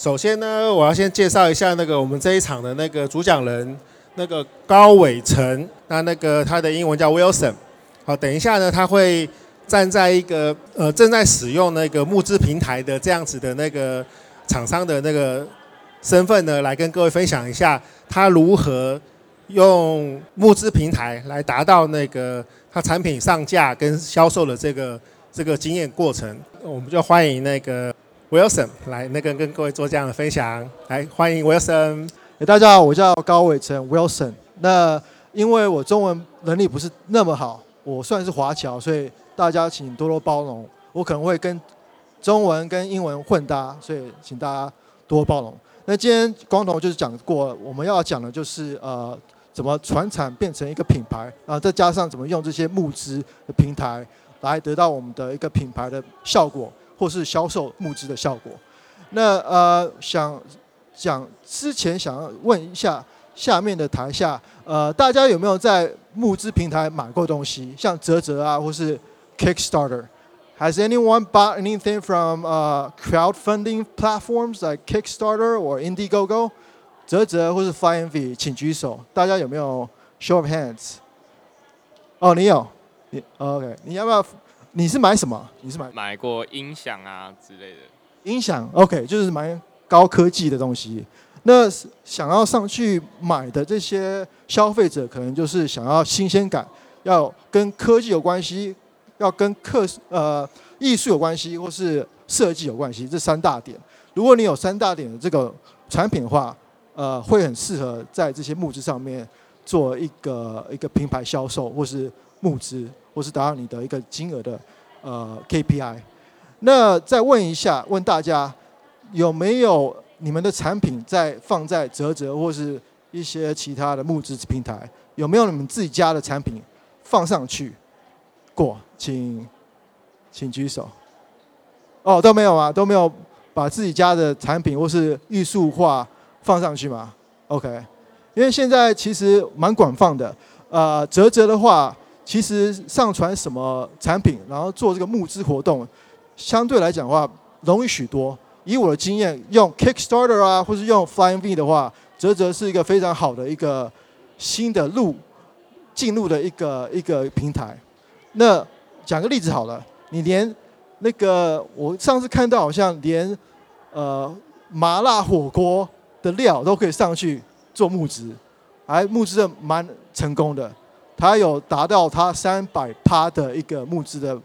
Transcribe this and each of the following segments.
首先呢，我要先介绍一下那个我们这一场的那个主讲人，那个高伟成。那那个他的英文叫 Wilson。好，等一下呢，他会站在一个呃正在使用那个募资平台的这样子的那个厂商的那个身份呢，来跟各位分享一下他如何用募资平台来达到那个他产品上架跟销售的这个这个经验过程。我们就欢迎那个。Wilson 来，那个跟各位做这样的分享，来欢迎 Wilson。大家好，我叫高伟成 Wilson。那因为我中文能力不是那么好，我算是华侨，所以大家请多多包容。我可能会跟中文跟英文混搭，所以请大家多多包容。那今天光头就是讲过，我们要讲的就是呃，怎么传产变成一个品牌，然后再加上怎么用这些募资的平台来得到我们的一个品牌的效果。或是销售募资的效果。那呃，想讲之前想要问一下下面的台下，呃，大家有没有在募资平台买过东西，像泽泽啊，或是 Kickstarter？Has anyone bought anything from uh crowdfunding platforms like Kickstarter or Indiegogo？泽泽或是 Flying V，请举手。大家有没有 Show of hands？哦，你有，你 OK？你要不要？你是买什么？你是买买过音响啊之类的。音响，OK，就是买高科技的东西。那想要上去买的这些消费者，可能就是想要新鲜感，要跟科技有关系，要跟客呃艺术有关系，或是设计有关系，这三大点。如果你有三大点的这个产品的话，呃，会很适合在这些募资上面做一个一个品牌销售，或是募资。或是达到你的一个金额的呃 KPI，那再问一下，问大家有没有你们的产品在放在啧啧或是一些其他的募资平台，有没有你们自己家的产品放上去过？请请举手。哦，都没有啊，都没有把自己家的产品或是艺术画放上去吗？OK，因为现在其实蛮广泛的，呃，啧啧的话。其实上传什么产品，然后做这个募资活动，相对来讲的话容易许多。以我的经验，用 Kickstarter 啊，或是用 Flying V 的话，泽泽是一个非常好的一个新的路进入的一个一个平台。那讲个例子好了，你连那个我上次看到好像连呃麻辣火锅的料都可以上去做募资，还募资的蛮成功的。他有达到他三百趴的一个募资的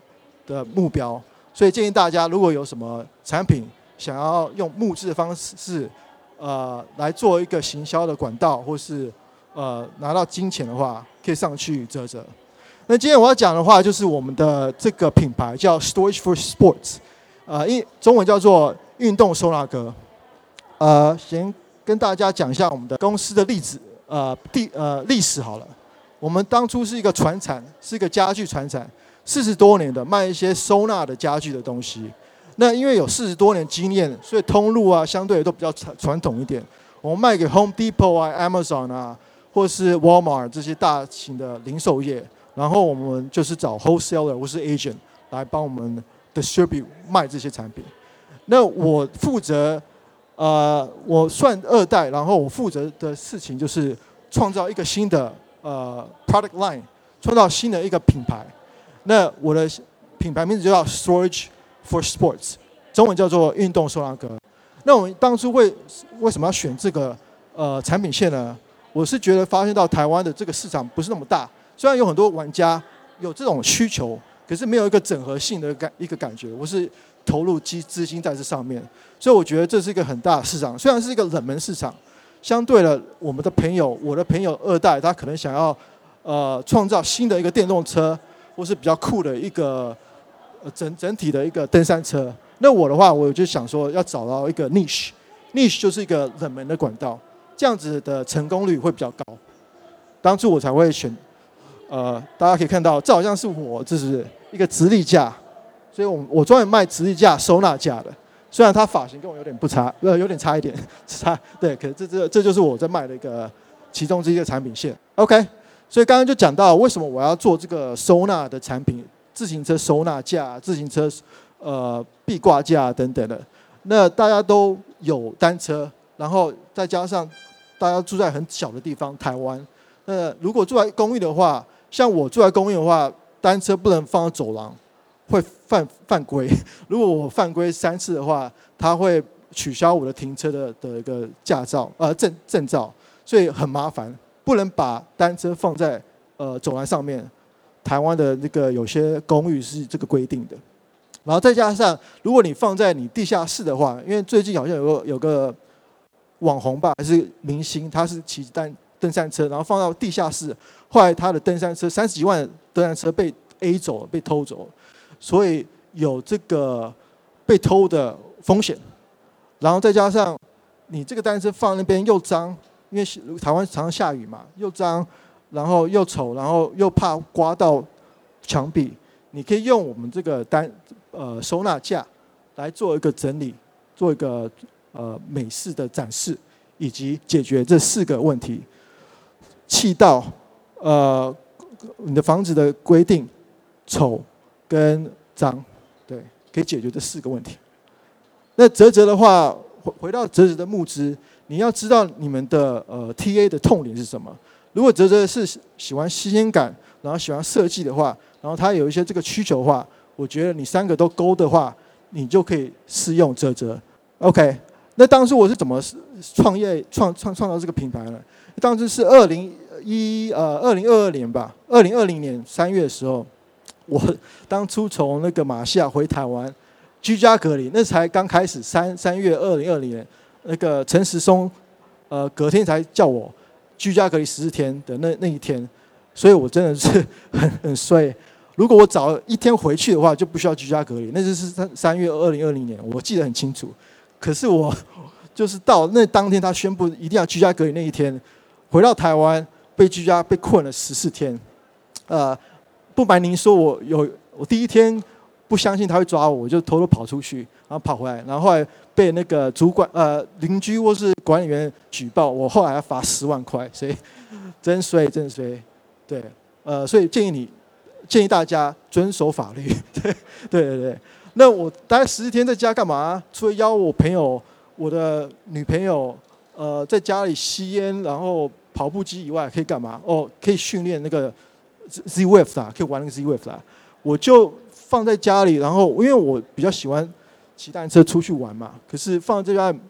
的目标，所以建议大家如果有什么产品想要用募资的方式，呃，来做一个行销的管道，或是呃拿到金钱的话，可以上去折折。那今天我要讲的话就是我们的这个品牌叫 Storage for Sports，呃，英中文叫做运动收纳格。呃，先跟大家讲一下我们的公司的例子，呃，历呃历史好了。我们当初是一个传产，是一个家具传产，四十多年的卖一些收纳的家具的东西。那因为有四十多年经验，所以通路啊相对都比较传传统一点。我们卖给 Home Depot 啊、Amazon 啊，或是 Walmart 这些大型的零售业。然后我们就是找 wholesaler 或是 agent 来帮我们 distribute 卖这些产品。那我负责，呃，我算二代，然后我负责的事情就是创造一个新的。呃，product line 创造新的一个品牌，那我的品牌名字就叫 Storage for Sports，中文叫做运动收纳格。那我们当初为为什么要选这个呃产品线呢？我是觉得发现到台湾的这个市场不是那么大，虽然有很多玩家有这种需求，可是没有一个整合性的感一个感觉。我是投入资资金在这上面，所以我觉得这是一个很大的市场，虽然是一个冷门市场。相对的，我们的朋友，我的朋友二代，他可能想要，呃，创造新的一个电动车，或是比较酷的一个，呃，整整体的一个登山车。那我的话，我就想说，要找到一个 niche，niche 就是一个冷门的管道，这样子的成功率会比较高。当初我才会选，呃，大家可以看到，这好像是我，这是一个直立架，所以我我专门卖直立架收纳架的。虽然他发型跟我有点不差，呃，有点差一点，差对，可是这这这就是我在卖的一个其中之一的产品线。OK，所以刚刚就讲到为什么我要做这个收纳的产品，自行车收纳架、自行车呃壁挂架等等的。那大家都有单车，然后再加上大家住在很小的地方，台湾。那如果住在公寓的话，像我住在公寓的话，单车不能放在走廊，会犯犯规。如果我犯规三次的话，他会取消我的停车的的一个驾照，呃证证照，所以很麻烦。不能把单车放在呃走廊上面。台湾的那个有些公寓是这个规定的。然后再加上，如果你放在你地下室的话，因为最近好像有个有个网红吧，还是明星，他是骑单登山车，然后放到地下室，后来他的登山车三十几万登山车被 A 走，被偷走，所以有这个被偷的风险。然后再加上你这个单车放那边又脏，因为台湾常常下雨嘛，又脏。然后又丑，然后又怕刮到墙壁，你可以用我们这个单呃收纳架来做一个整理，做一个呃美式的展示，以及解决这四个问题：气道、呃你的房子的规定、丑跟脏，对，可以解决这四个问题。那泽泽的话，回回到泽泽的募资，你要知道你们的呃 TA 的痛点是什么？如果泽泽是喜欢新鲜感，然后喜欢设计的话，然后他有一些这个需求的话，我觉得你三个都勾的话，你就可以试用泽泽。OK，那当初我是怎么创业创创创造这个品牌呢？当时是二零一呃二零二二年吧，二零二零年三月的时候，我当初从那个马来西亚回台湾居家隔离，那才刚开始三三月二零二零年，那个陈时松呃隔天才叫我。居家隔离十四天的那那一天，所以我真的是很 很衰。如果我早一天回去的话，就不需要居家隔离。那就是三三月二零二零年，我记得很清楚。可是我 就是到那当天他宣布一定要居家隔离那一天，回到台湾被居家被困了十四天。呃，不瞒您说，我有我第一天不相信他会抓我，我就偷偷跑出去，然后跑回来，然后后来。被那个主管呃邻居或是管理员举报，我后来要罚十万块，所以真衰真衰，对，呃，所以建议你建议大家遵守法律，对对对对。那我待十四天在家干嘛？除了邀我朋友、我的女朋友呃在家里吸烟，然后跑步机以外，可以干嘛？哦，可以训练那个 Z-Wave 啦，可以玩那个 Z-Wave 啦。我就放在家里，然后因为我比较喜欢。骑单车出去玩嘛？可是放在这边，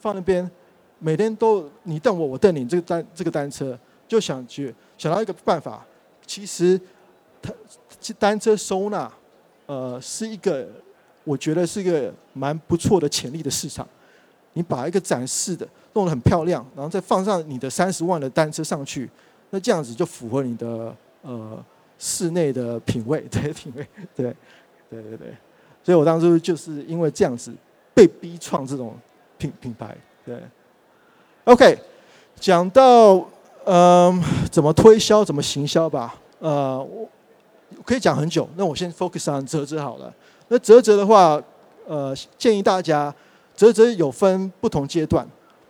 放那边，每天都你瞪我，我瞪你。这个单这个单车，就想去想到一个办法。其实，它单车收纳，呃，是一个我觉得是一个蛮不错的潜力的市场。你把一个展示的弄得很漂亮，然后再放上你的三十万的单车上去，那这样子就符合你的呃室内的品味，对品味，对对对对。所以我当初就是因为这样子被逼创这种品品牌，对。OK，讲到嗯、怎么推销、怎么行销吧，呃，我可以讲很久。那我先 focus on 啧啧好了。那啧啧的话，呃，建议大家啧啧有分不同阶段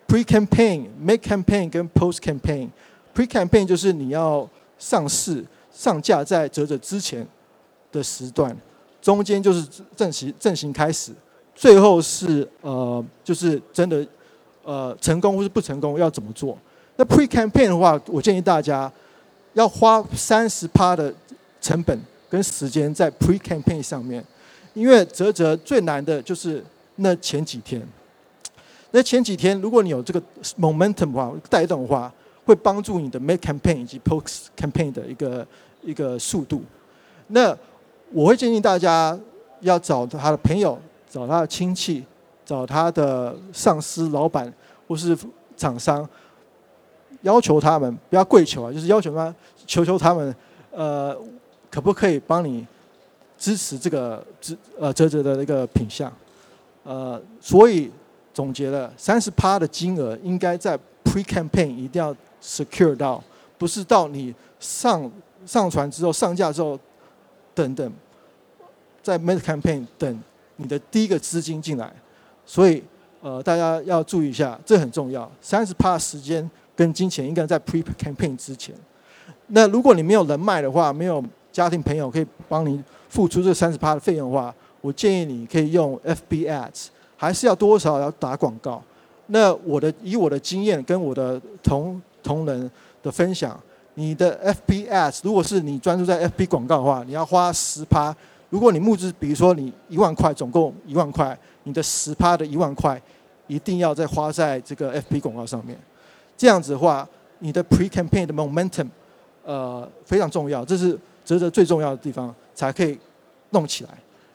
：pre-campaign、make campaign 跟 post-campaign。pre-campaign 就是你要上市上架在啧啧之前的时段。中间就是正行正行开始，最后是呃，就是真的呃成功或是不成功要怎么做？那 pre campaign 的话，我建议大家要花三十趴的成本跟时间在 pre campaign 上面，因为啧啧最难的就是那前几天。那前几天如果你有这个 momentum 的话，带动的话，会帮助你的 make campaign 以及 post campaign 的一个一个速度。那我会建议大家要找他的朋友，找他的亲戚，找他的上司、老板或是厂商，要求他们不要跪求啊，就是要求他求求他们，呃，可不可以帮你支持这个支呃啧啧的一个品相？呃，所以总结了三十趴的金额应该在 pre campaign 一定要 secure 到，不是到你上上传之后上架之后。等等，在 make campaign 等你的第一个资金进来，所以呃大家要注意一下，这很重要。三十趴时间跟金钱应该在 pre campaign 之前。那如果你没有人脉的话，没有家庭朋友可以帮你付出这三十趴的费用的话，我建议你可以用 FB Ads，还是要多少要打广告。那我的以我的经验跟我的同同仁的分享，你的 FB Ads 如果是你专注在 FB 广告的话，你要花十趴。如果你募资，比如说你一万块，总共一万块，你的十趴的一万块，一定要再花在这个 FB 广告上面。这样子的话，你的 Pre-campaign 的 momentum，呃，非常重要，这是啧啧最重要的地方，才可以弄起来。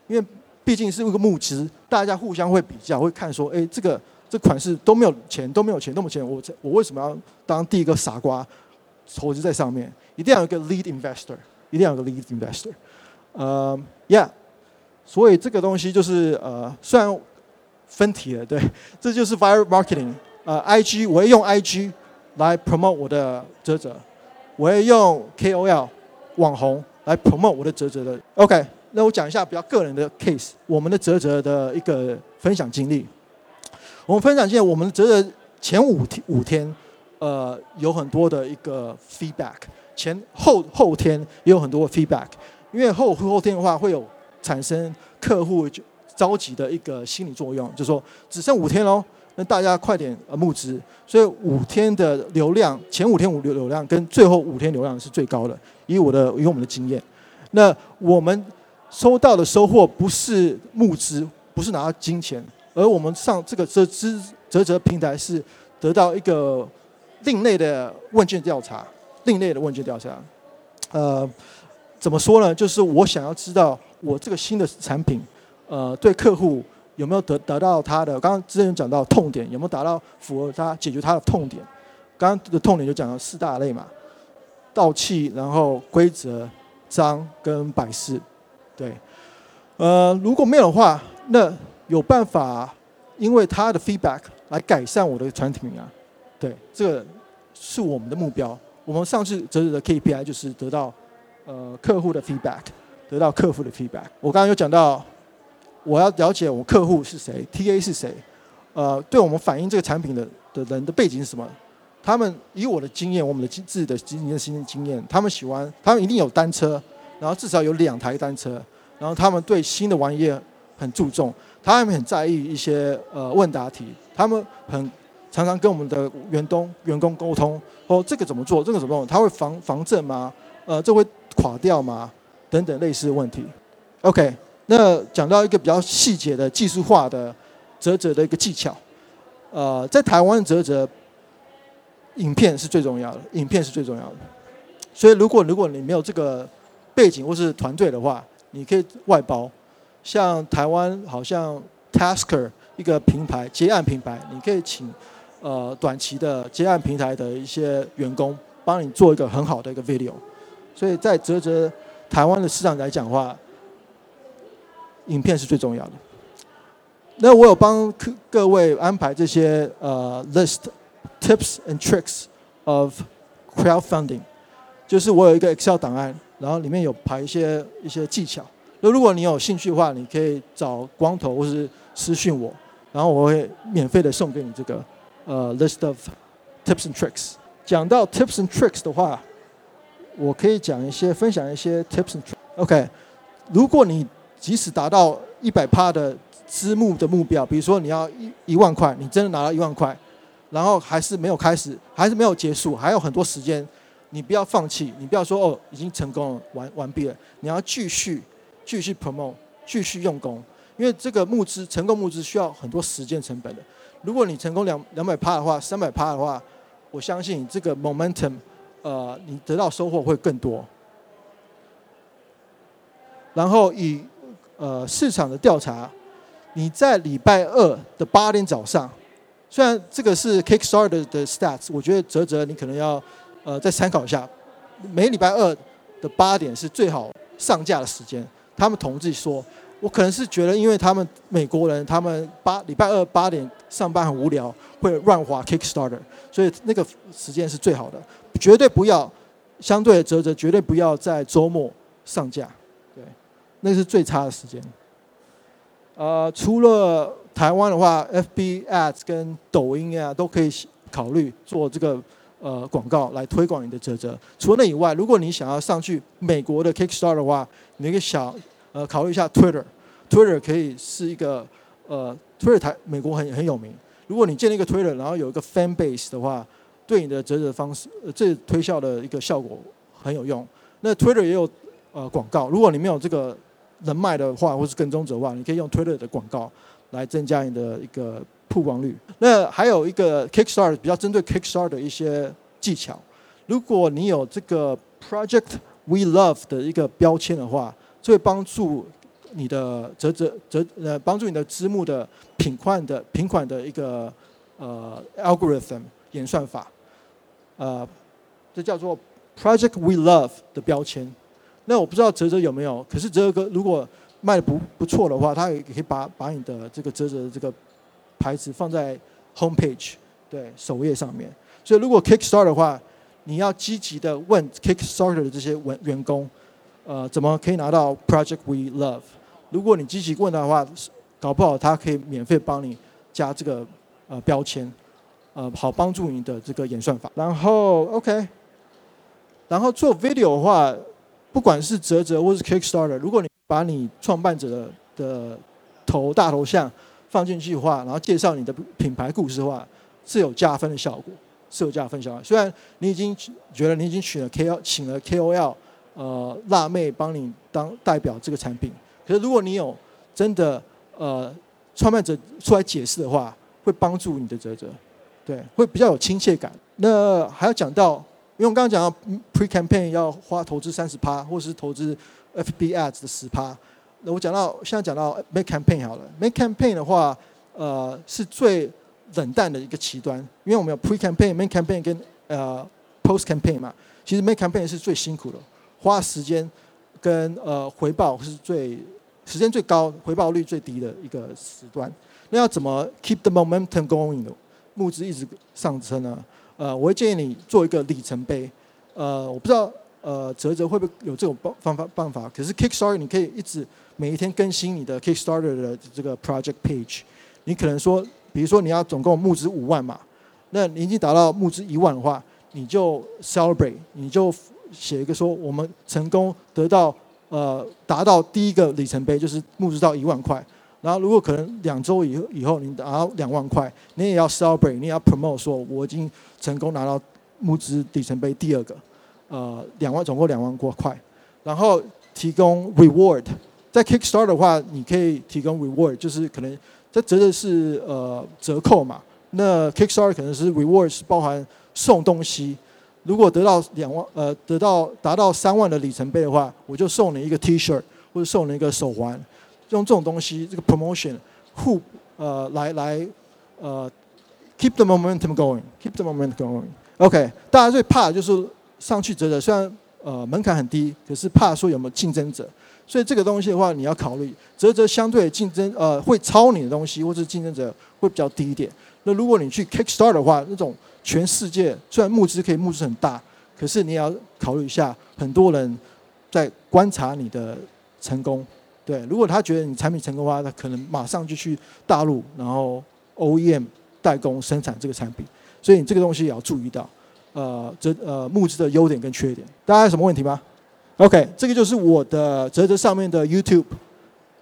因为毕竟是一个募资，大家互相会比较，会看说，哎，这个这款式都没有钱，都没有钱，都没有钱，我我为什么要当第一个傻瓜投资在上面？一定要有一个 lead investor，一定要有个 lead investor。呃，Yeah，所以这个东西就是呃，虽然分题了，对，这就是 viral marketing。呃，IG 我会用 IG 来 promote 我的啧啧，我会用 KOL 网红来 promote 我的啧啧的。OK，那我讲一下比较个人的 case，我们的啧啧的一个分享经历。我们分享现在，我们觉得前五天五天，呃，有很多的一个 feedback，前后后天也有很多的 feedback。因为后后天的话会有产生客户就着急的一个心理作用，就说只剩五天喽，那大家快点呃募资，所以五天的流量，前五天五流流量跟最后五天流量是最高的。以我的以我们的经验，那我们收到的收获不是募资，不是拿到金钱，而我们上这个啧啧啧啧平台是得到一个另类的问卷调查，另类的问卷调查，呃。怎么说呢？就是我想要知道我这个新的产品，呃，对客户有没有得得到他的刚刚之前讲到痛点，有没有达到符合他解决他的痛点？刚刚的痛点就讲了四大类嘛，盗气，然后规则、脏跟摆饰，对。呃，如果没有的话，那有办法因为他的 feedback 来改善我的产品啊？对，这个是我们的目标。我们上次啧啧的 KPI 就是得到。呃，客户的 feedback，得到客户的 feedback。我刚刚有讲到，我要了解我客户是谁，TA 是谁，呃，对我们反映这个产品的的人的背景是什么？他们以我的经验，我们的自己的经验、新的经验，他们喜欢，他们一定有单车，然后至少有两台单车，然后他们对新的玩意很注重，他们很在意一些呃问答题，他们很常常跟我们的员工员工沟通，说这个怎么做，这个怎么做，他会防防震吗？呃，这会。垮掉吗？等等类似的问题。OK，那讲到一个比较细节的技术化的折折的一个技巧。呃，在台湾折折，影片是最重要的，影片是最重要的。所以如果如果你没有这个背景或是团队的话，你可以外包。像台湾好像 Tasker 一个平台接案平台，你可以请呃短期的接案平台的一些员工帮你做一个很好的一个 video。所以在泽泽台湾的市场来讲的话，影片是最重要的。那我有帮各各位安排这些呃 list tips and tricks of crowdfunding，就是我有一个 Excel 档案，然后里面有排一些一些技巧。那如果你有兴趣的话，你可以找光头或是私讯我，然后我会免费的送给你这个呃 list of tips and tricks。讲到 tips and tricks 的话。我可以讲一些，分享一些 tips and tricks。OK，如果你即使达到一百趴的支募的目标，比如说你要一一万块，你真的拿到一万块，然后还是没有开始，还是没有结束，还有很多时间，你不要放弃，你不要说哦已经成功了，完完毕了，你要继续继续 promote，继续用功，因为这个募资成功募资需要很多时间成本的。如果你成功两两百趴的话，三百趴的话，我相信这个 momentum。呃，你得到收获会更多。然后以呃市场的调查，你在礼拜二的八点早上，虽然这个是 Kickstarter 的 stats，我觉得泽泽你可能要呃再参考一下。每礼拜二的八点是最好上架的时间。他们统计说，我可能是觉得，因为他们美国人，他们八礼拜二八点上班很无聊，会乱滑 Kickstarter，所以那个时间是最好的。绝对不要，相对的折折绝对不要在周末上架，对，那是最差的时间。呃，除了台湾的话，FB Ads 跟抖音啊都可以考虑做这个呃广告来推广你的啧啧。除了那以外，如果你想要上去美国的 Kickstart 的话，你可以想呃考虑一下 Twitter，Twitter 可以是一个呃 Twitter 台美国很很有名。如果你建立一个 Twitter，然后有一个 fan base 的话，对你的啧啧方式，呃，这推销的一个效果很有用。那 Twitter 也有呃广告，如果你没有这个人脉的话，或是跟踪者的话，你可以用 Twitter 的广告来增加你的一个曝光率。那还有一个 Kickstarter 比较针对 Kickstarter 的一些技巧，如果你有这个 Project We Love 的一个标签的话，就会帮助你的啧啧啧呃帮助你的支募的品款的品款的一个呃 algorithm 演算法，呃，这叫做 Project We Love 的标签。那我不知道哲哲有没有，可是哲哥如果卖的不不错的话，他也可以把把你的这个哲哲的这个牌子放在 homepage 对首页上面。所以如果 Kickstarter 的话，你要积极的问 Kickstarter 的这些员员工，呃，怎么可以拿到 Project We Love？如果你积极问的话，搞不好他可以免费帮你加这个呃标签，呃，好帮助你的这个演算法。然后 OK，然后做 video 的话，不管是啧啧或是 Kickstarter，如果你把你创办者的头大头像放进去的话，然后介绍你的品牌故事的话，是有加分的效果。是有加分效果，虽然你已经觉得你已经请了 K O 请了 K O L，呃，辣妹帮你当代表这个产品，可是如果你有真的呃创办者出来解释的话，会帮助你的啧啧，对，会比较有亲切感。那还要讲到，因为我刚刚讲到 pre campaign 要花投资三十趴，或是投资 F B ads 的十趴。我讲到现在讲到 make campaign 好了，make campaign 的话，呃，是最。冷淡的一个极端，因为我们有 pre campaign、make campaign 跟呃 post campaign 嘛。其实 make campaign 是最辛苦的，花时间跟呃回报是最时间最高、回报率最低的一个时段。那要怎么 keep the momentum going 的募资一直上升呢？呃，我会建议你做一个里程碑。呃，我不知道呃泽泽会不会有这种方法办法，可是 Kickstarter 你可以一直每一天更新你的 Kickstarter 的这个 project page。你可能说。比如说你要总共募资五万嘛，那你已经达到募资一万的话，你就 celebrate，你就写一个说我们成功得到呃达到第一个里程碑，就是募资到一万块。然后如果可能两周以以后你达到两万块，你也要 celebrate，你也要 promote 说我已经成功拿到募资里程碑第二个，呃两万总共两万多块，然后提供 reward，在 Kickstart 的话，你可以提供 reward，就是可能。这啧啧是呃折扣嘛？那 Kickstart 可能是 reward 是包含送东西。如果得到两万呃得到达到三万的里程碑的话，我就送你一个 T-shirt 或者送你一个手环。用这种东西这个 promotion 互呃来来呃 keep the momentum going，keep the momentum going。OK，大家最怕的就是上去啧啧，虽然呃门槛很低，可是怕说有没有竞争者。所以这个东西的话，你要考虑，折折相对竞争，呃，会抄你的东西，或者竞争者会比较低一点。那如果你去 Kickstarter 的话，那种全世界虽然募资可以募资很大，可是你也要考虑一下，很多人在观察你的成功。对，如果他觉得你产品成功的话，他可能马上就去大陆，然后 OEM 代工生产这个产品。所以你这个东西也要注意到，呃，这呃募资的优点跟缺点。大家有什么问题吗？OK，这个就是我的折折上面的 YouTube，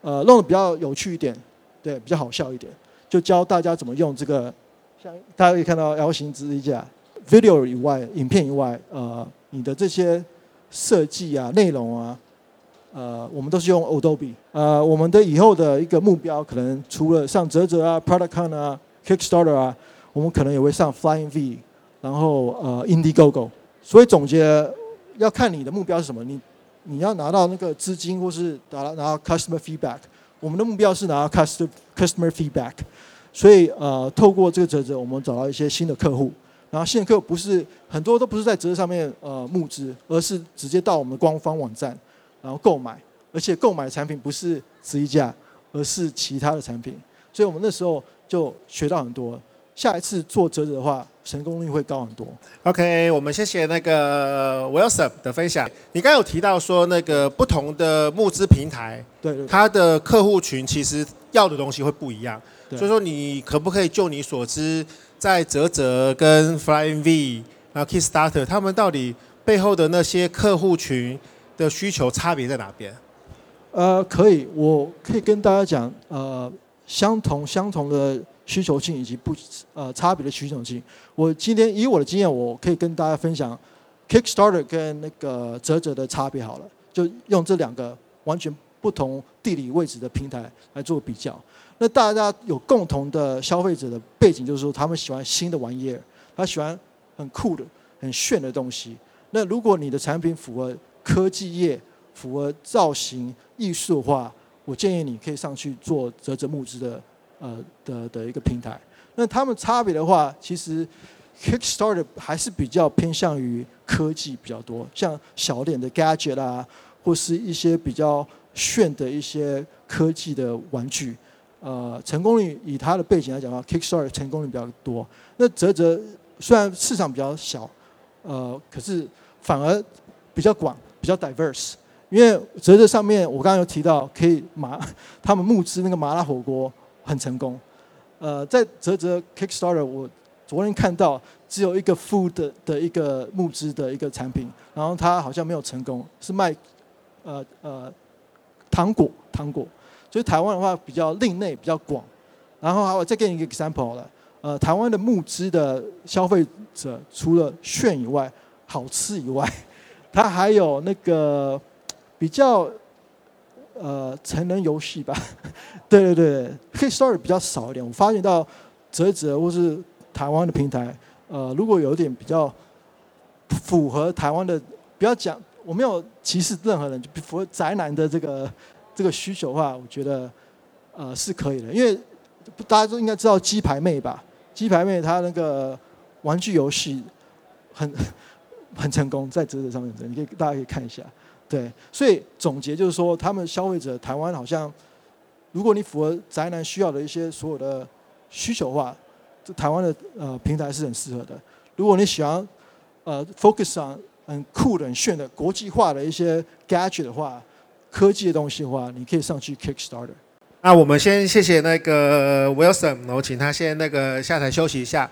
呃，弄得比较有趣一点，对，比较好笑一点，就教大家怎么用这个，像大家可以看到 L 型支架，video 以外，影片以外，呃，你的这些设计啊、内容啊，呃，我们都是用 Adobe，呃，我们的以后的一个目标，可能除了上啧啧啊、ProductCon 啊、Kickstarter 啊，我们可能也会上 Flying V，然后呃 Indiegogo，所以总结。要看你的目标是什么，你你要拿到那个资金，或是拿到拿到 customer feedback。我们的目标是拿到 customer customer feedback，所以呃，透过这个折折，我们找到一些新的客户。然后新的客户不是很多都不是在啧啧上面呃募资，而是直接到我们的官方网站然后购买，而且购买的产品不是十一价，而是其他的产品。所以我们那时候就学到很多。下一次做啧啧的话，成功率会高很多。OK，我们谢谢那个 Wilson 的分享。你刚刚有提到说，那个不同的募资平台，对，对，对，它的客户群其实要的东西会不一样。对所以说，你可不可以就你所知，在折折跟 Flying V，然后 Kickstarter，他们到底背后的那些客户群的需求差别在哪边？呃，可以，我可以跟大家讲，呃，相同相同的。需求性以及不呃差别的需求性。我今天以我的经验，我可以跟大家分享 Kickstarter 跟那个泽泽的差别好了，就用这两个完全不同地理位置的平台来做比较。那大家有共同的消费者的背景，就是说他们喜欢新的玩意儿，他喜欢很酷的、很炫的东西。那如果你的产品符合科技业、符合造型艺术的话，我建议你可以上去做泽泽募资的呃的的一个平台。那他们差别的话，其实 Kickstarter 还是比较偏向于科技比较多，像小点的 gadget 啊，或是一些比较炫的一些科技的玩具。呃，成功率以它的背景来讲的话，Kickstarter 成功率比较多。那泽泽虽然市场比较小，呃，可是反而比较广，比较 diverse。因为泽泽上面我刚刚有提到，可以麻 他们募资那个麻辣火锅很成功。呃，在泽泽 Kickstarter，我昨天看到只有一个 food 的，一个募资的一个产品，然后它好像没有成功，是卖呃呃糖果糖果。所以台湾的话比较另类，比较广。然后还有再给你一个 example 了，呃，台湾的募资的消费者除了炫以外，好吃以外，它还有那个比较呃成人游戏吧。对对对，Kickstarter 比较少一点。我发现到啧啧或是台湾的平台，呃，如果有一点比较符合台湾的，不要讲我没有歧视任何人，就符合宅男的这个。这个需求的话，我觉得呃是可以的，因为大家都应该知道鸡排妹吧？鸡排妹她那个玩具游戏很很成功，在啧啧上面，你可以大家可以看一下。对，所以总结就是说，他们消费者台湾好像，如果你符合宅男需要的一些所有的需求的话，这台湾的呃平台是很适合的。如果你喜欢呃 focus on 很酷的、很炫的国际化的一些 gadget 的话。科技的东西的话，你可以上去 Kickstarter。那我们先谢谢那个 Wilson，然后请他先那个下台休息一下。